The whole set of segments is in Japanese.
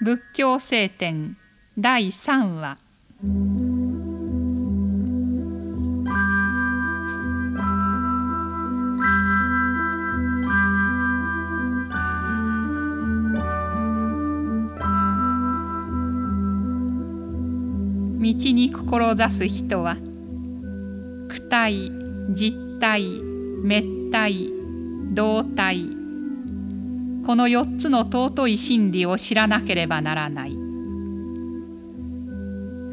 仏教聖典第3話。道に志す人は躯体実体滅体動体。この四つの尊い真理を知らなければならない。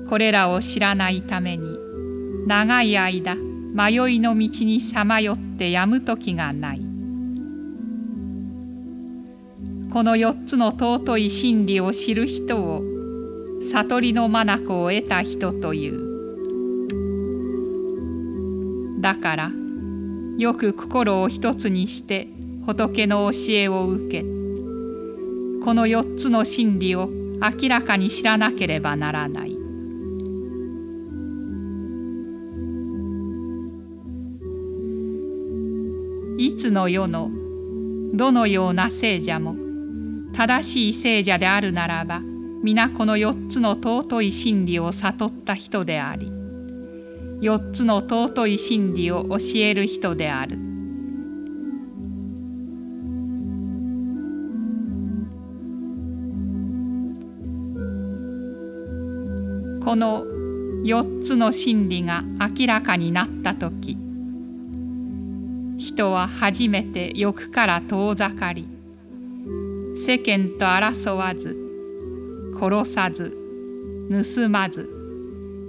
これらを知らないために長い間迷いの道にさまよってやむ時がない。この四つの尊い真理を知る人を悟りの眼を得た人という。だからよく心を一つにして仏の教えを受けこの四つの真理を明らかに知らなければならない。いつの世のどのような聖者も正しい聖者であるならば皆この四つの尊い真理を悟った人であり四つの尊い真理を教える人である。この四つの真理が明らかになった時人は初めて欲から遠ざかり世間と争わず殺さず盗まず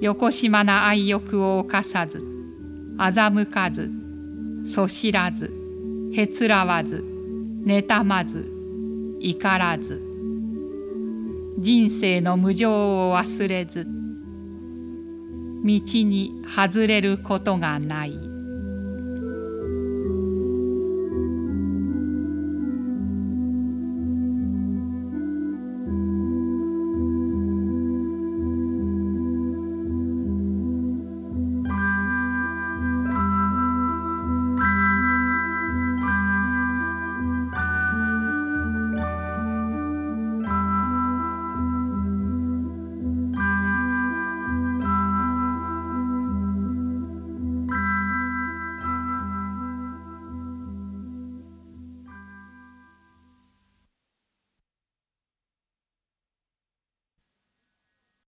よこしまな愛欲を犯さず欺かずそしらずへつらわず妬まず怒らず人生の無常を忘れず道に外れることがない。